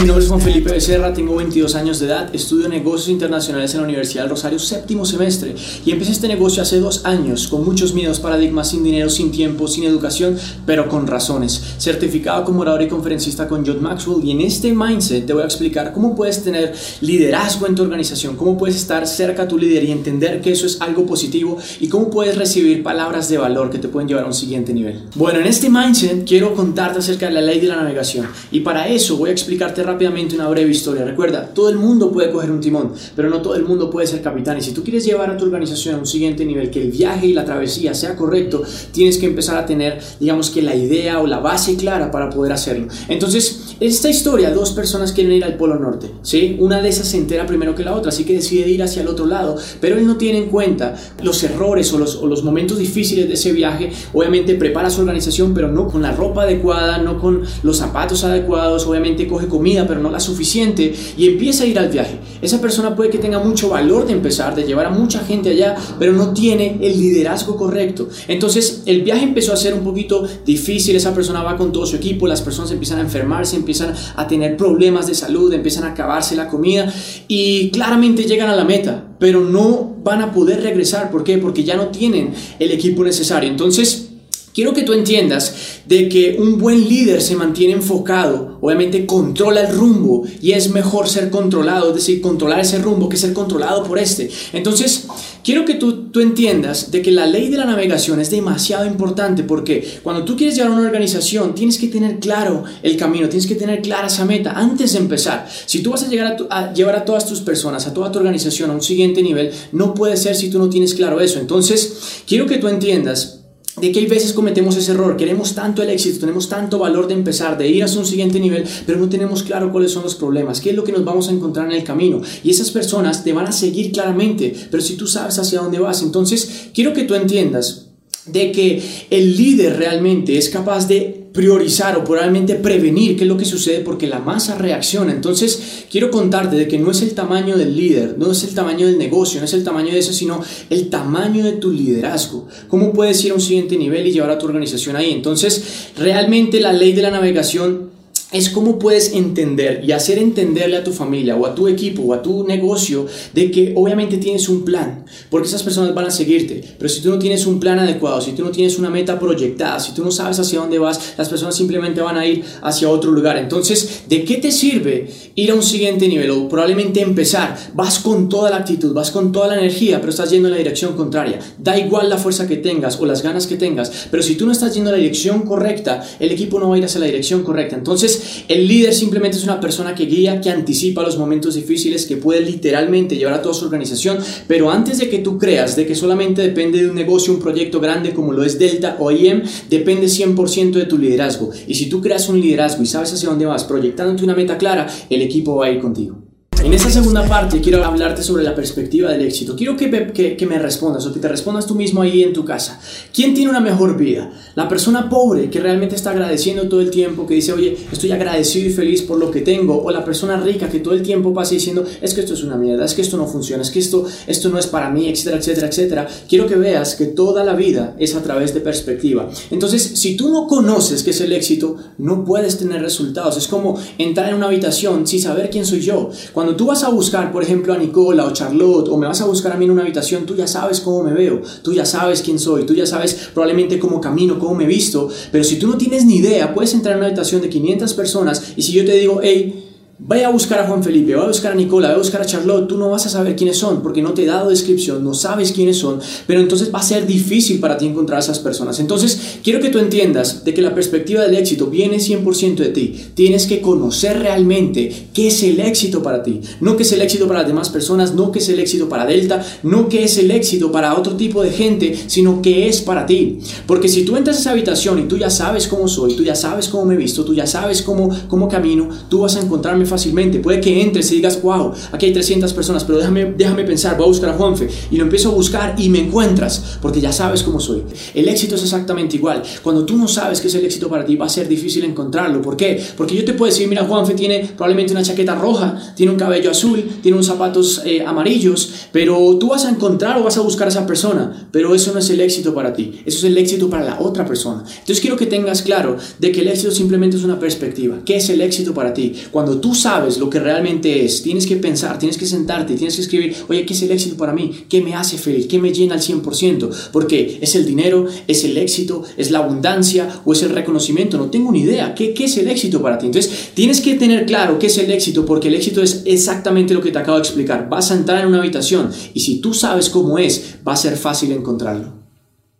Mi nombre es Juan Felipe Becerra, tengo 22 años de edad, estudio negocios internacionales en la Universidad del Rosario, séptimo semestre, y empecé este negocio hace dos años, con muchos miedos, paradigmas, sin dinero, sin tiempo, sin educación, pero con razones. Certificado como orador y conferencista con John Maxwell, y en este mindset te voy a explicar cómo puedes tener liderazgo en tu organización, cómo puedes estar cerca a tu líder y entender que eso es algo positivo, y cómo puedes recibir palabras de valor que te pueden llevar a un siguiente nivel. Bueno, en este mindset quiero contarte acerca de la ley de la navegación, y para eso voy a explicarte rápidamente una breve historia. Recuerda, todo el mundo puede coger un timón, pero no todo el mundo puede ser capitán. Y si tú quieres llevar a tu organización a un siguiente nivel, que el viaje y la travesía sea correcto, tienes que empezar a tener, digamos que la idea o la base clara para poder hacerlo. Entonces, esta historia, dos personas quieren ir al Polo Norte, ¿sí? Una de esas se entera primero que la otra, así que decide ir hacia el otro lado, pero él no tiene en cuenta los errores o los, o los momentos difíciles de ese viaje. Obviamente prepara su organización, pero no con la ropa adecuada, no con los zapatos adecuados, obviamente coge comida, pero no la suficiente, y empieza a ir al viaje. Esa persona puede que tenga mucho valor de empezar, de llevar a mucha gente allá, pero no tiene el liderazgo correcto. Entonces, el viaje empezó a ser un poquito difícil, esa persona va con todo su equipo, las personas empiezan a enfermarse, empiezan a tener problemas de salud, empiezan a acabarse la comida, y claramente llegan a la meta, pero no van a poder regresar. ¿Por qué? Porque ya no tienen el equipo necesario. Entonces, Quiero que tú entiendas de que un buen líder se mantiene enfocado, obviamente controla el rumbo y es mejor ser controlado, es decir, controlar ese rumbo que ser controlado por este. Entonces, quiero que tú, tú entiendas de que la ley de la navegación es demasiado importante porque cuando tú quieres llevar a una organización tienes que tener claro el camino, tienes que tener clara esa meta antes de empezar. Si tú vas a, llegar a llevar a todas tus personas, a toda tu organización a un siguiente nivel, no puede ser si tú no tienes claro eso. Entonces, quiero que tú entiendas de que hay veces cometemos ese error, queremos tanto el éxito, tenemos tanto valor de empezar, de ir a un siguiente nivel, pero no tenemos claro cuáles son los problemas, qué es lo que nos vamos a encontrar en el camino. Y esas personas te van a seguir claramente, pero si tú sabes hacia dónde vas, entonces quiero que tú entiendas de que el líder realmente es capaz de priorizar o probablemente prevenir qué es lo que sucede porque la masa reacciona. Entonces, quiero contarte de que no es el tamaño del líder, no es el tamaño del negocio, no es el tamaño de eso, sino el tamaño de tu liderazgo. ¿Cómo puedes ir a un siguiente nivel y llevar a tu organización ahí? Entonces, realmente la ley de la navegación es cómo puedes entender y hacer entenderle a tu familia o a tu equipo o a tu negocio de que obviamente tienes un plan, porque esas personas van a seguirte, pero si tú no tienes un plan adecuado, si tú no tienes una meta proyectada, si tú no sabes hacia dónde vas, las personas simplemente van a ir hacia otro lugar. Entonces, ¿de qué te sirve ir a un siguiente nivel o probablemente empezar? Vas con toda la actitud, vas con toda la energía, pero estás yendo en la dirección contraria. Da igual la fuerza que tengas o las ganas que tengas, pero si tú no estás yendo en la dirección correcta, el equipo no va a ir hacia la dirección correcta. Entonces, el líder simplemente es una persona que guía, que anticipa los momentos difíciles, que puede literalmente llevar a toda su organización, pero antes de que tú creas de que solamente depende de un negocio, un proyecto grande como lo es Delta o IM, depende 100% de tu liderazgo. Y si tú creas un liderazgo y sabes hacia dónde vas, proyectándote una meta clara, el equipo va a ir contigo. En esta segunda parte quiero hablarte sobre la perspectiva del éxito. Quiero que que, que me, respondas o que te respondas tú mismo ahí en tu casa. ¿Quién tiene una mejor vida? La persona pobre que realmente está agradeciendo todo el tiempo, que dice, oye, estoy agradecido y feliz por lo que tengo. O la persona rica que todo el tiempo pasa diciendo, es que esto es una mierda, es que esto no funciona, es que esto, esto no es para mí, etcétera, etcétera, etcétera. Quiero que veas que toda la vida es a través de perspectiva. Entonces, si tú no conoces qué es el éxito, no puedes tener resultados. Es como entrar en una habitación sin saber quién soy yo. Cuando cuando tú vas a buscar, por ejemplo, a Nicola o Charlotte, o me vas a buscar a mí en una habitación, tú ya sabes cómo me veo, tú ya sabes quién soy, tú ya sabes probablemente cómo camino, cómo me visto, pero si tú no tienes ni idea, puedes entrar en una habitación de 500 personas y si yo te digo, hey, Vaya a buscar a Juan Felipe, vaya a buscar a Nicola, vaya a buscar a Charlotte, tú no vas a saber quiénes son porque no te he dado descripción, no sabes quiénes son, pero entonces va a ser difícil para ti encontrar a esas personas. Entonces, quiero que tú entiendas de que la perspectiva del éxito viene 100% de ti. Tienes que conocer realmente qué es el éxito para ti, no qué es el éxito para las demás personas, no qué es el éxito para Delta, no qué es el éxito para otro tipo de gente, sino qué es para ti. Porque si tú entras a esa habitación y tú ya sabes cómo soy, tú ya sabes cómo me visto, tú ya sabes cómo, cómo camino, tú vas a encontrarme fácilmente. Puede que entres y digas, wow, aquí hay 300 personas, pero déjame, déjame pensar, voy a buscar a Juanfe. Y lo empiezo a buscar y me encuentras, porque ya sabes cómo soy. El éxito es exactamente igual. Cuando tú no sabes qué es el éxito para ti, va a ser difícil encontrarlo. ¿Por qué? Porque yo te puedo decir, mira, Juanfe tiene probablemente una chaqueta roja, tiene un cabello azul, tiene unos zapatos eh, amarillos, pero tú vas a encontrar o vas a buscar a esa persona, pero eso no es el éxito para ti, eso es el éxito para la otra persona. Entonces quiero que tengas claro de que el éxito simplemente es una perspectiva. ¿Qué es el éxito para ti? Cuando tú sabes lo que realmente es, tienes que pensar, tienes que sentarte, tienes que escribir, oye, ¿qué es el éxito para mí? ¿Qué me hace feliz? ¿Qué me llena al 100%? Porque es el dinero, es el éxito, es la abundancia o es el reconocimiento. No tengo ni idea. ¿Qué, qué es el éxito para ti? Entonces tienes que tener claro qué es el éxito porque el éxito es exactamente lo que te acabo de explicar. Vas a entrar en una habitación y si tú sabes cómo es, va a ser fácil encontrarlo.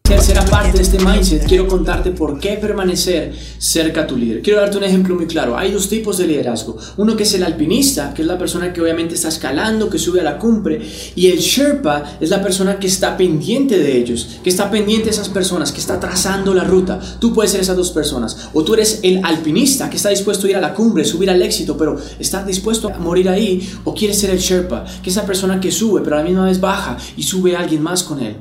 Tercera parte de este mindset, quiero contarte por qué permanecer cerca a tu líder. Quiero darte un ejemplo muy claro. Hay dos tipos de liderazgo. Uno que es el alpinista, que es la persona que obviamente está escalando, que sube a la cumbre. Y el Sherpa es la persona que está pendiente de ellos, que está pendiente de esas personas, que está trazando la ruta. Tú puedes ser esas dos personas. O tú eres el alpinista, que está dispuesto a ir a la cumbre, subir al éxito, pero está dispuesto a morir ahí. O quieres ser el Sherpa, que es esa persona que sube, pero a la misma vez baja y sube a alguien más con él.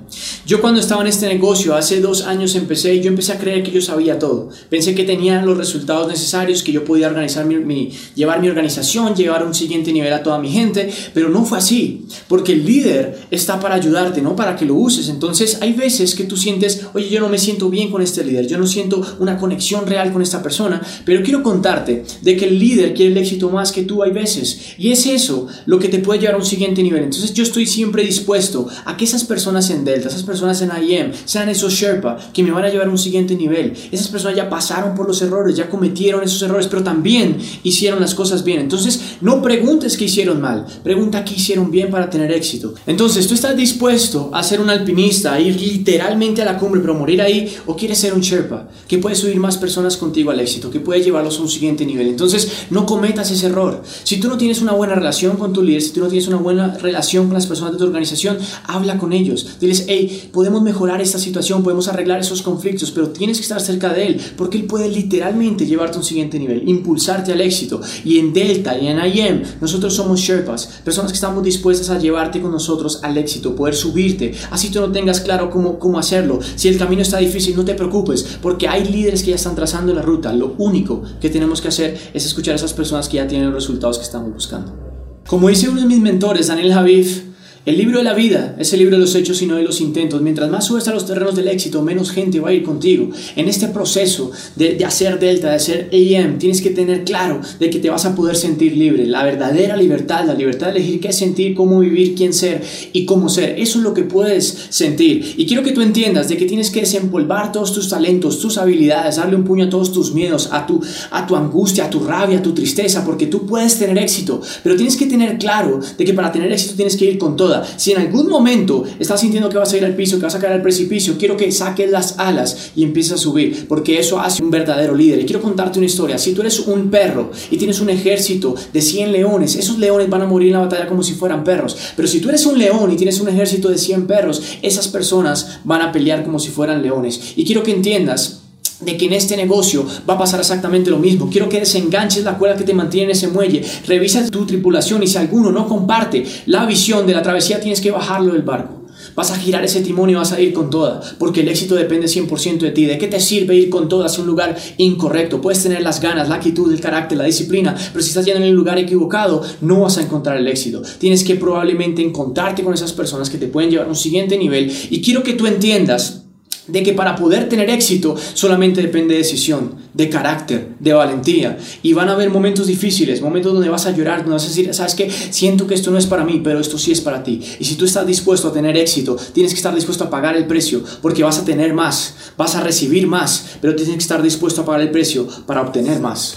Yo cuando estaba en este negocio, hace dos años empecé y yo empecé a creer que yo sabía todo. Pensé que tenía los resultados necesarios, que yo podía organizar mi, llevar mi organización, llevar un siguiente nivel a toda mi gente, pero no fue así, porque el líder está para ayudarte, no para que lo uses. Entonces hay veces que tú sientes, oye, yo no me siento bien con este líder, yo no siento una conexión real con esta persona, pero quiero contarte de que el líder quiere el éxito más que tú hay veces. Y es eso lo que te puede llevar a un siguiente nivel. Entonces yo estoy siempre dispuesto a que esas personas en Delta, esas personas en IM, sean esos Sherpa que me van a llevar a un siguiente nivel. Esas personas ya pasaron por los errores, ya cometieron esos errores, pero también hicieron las cosas bien. Entonces, no preguntes qué hicieron mal, pregunta qué hicieron bien para tener éxito. Entonces, ¿tú estás dispuesto a ser un alpinista, a ir literalmente a la cumbre, pero morir ahí? ¿O quieres ser un Sherpa que puede subir más personas contigo al éxito, que puede llevarlos a un siguiente nivel? Entonces, no cometas ese error. Si tú no tienes una buena relación con tu líder, si tú no tienes una buena relación con las personas de tu organización, habla con ellos. Diles, hey, podemos mejorar esta situación podemos arreglar esos conflictos, pero tienes que estar cerca de Él, porque Él puede literalmente llevarte a un siguiente nivel, impulsarte al éxito. Y en Delta y en IM, nosotros somos Sherpas, personas que estamos dispuestas a llevarte con nosotros al éxito, poder subirte, así tú no tengas claro cómo, cómo hacerlo. Si el camino está difícil, no te preocupes, porque hay líderes que ya están trazando la ruta. Lo único que tenemos que hacer es escuchar a esas personas que ya tienen los resultados que estamos buscando. Como dice uno de mis mentores, Daniel Javif, el libro de la vida es el libro de los hechos y no de los intentos. Mientras más subes a los terrenos del éxito, menos gente va a ir contigo. En este proceso de, hacer Delta, de hacer AM, tienes que tener claro de que te vas a poder sentir libre. La verdadera libertad, la libertad de elegir qué sentir, cómo vivir, quién ser y cómo ser. Eso es lo que puedes sentir. Y quiero que tú entiendas de que tienes que desempolvar todos tus talentos, tus habilidades, darle un puño a todos tus miedos, a tu, a tu angustia, a tu rabia, a tu tristeza, porque tú puedes tener éxito. Pero tienes que tener claro de que para tener éxito tienes que ir con si en algún momento estás sintiendo que vas a ir al piso, que vas a caer al precipicio, quiero que saques las alas y empieces a subir, porque eso hace un verdadero líder. Y quiero contarte una historia. Si tú eres un perro y tienes un ejército de 100 leones, esos leones van a morir en la batalla como si fueran perros. Pero si tú eres un león y tienes un ejército de 100 perros, esas personas van a pelear como si fueran leones. Y quiero que entiendas de que en este negocio va a pasar exactamente lo mismo. Quiero que desenganches la cuerda que te mantiene en ese muelle. Revisa tu tripulación y si alguno no comparte la visión de la travesía, tienes que bajarlo del barco. Vas a girar ese timón y vas a ir con toda, porque el éxito depende 100% de ti. ¿De qué te sirve ir con toda hacia un lugar incorrecto? Puedes tener las ganas, la actitud, el carácter, la disciplina, pero si estás yendo en el lugar equivocado, no vas a encontrar el éxito. Tienes que probablemente encontrarte con esas personas que te pueden llevar a un siguiente nivel. Y quiero que tú entiendas de que para poder tener éxito solamente depende de decisión, de carácter, de valentía. Y van a haber momentos difíciles, momentos donde vas a llorar, donde vas a decir, sabes que siento que esto no es para mí, pero esto sí es para ti. Y si tú estás dispuesto a tener éxito, tienes que estar dispuesto a pagar el precio, porque vas a tener más, vas a recibir más, pero tienes que estar dispuesto a pagar el precio para obtener más.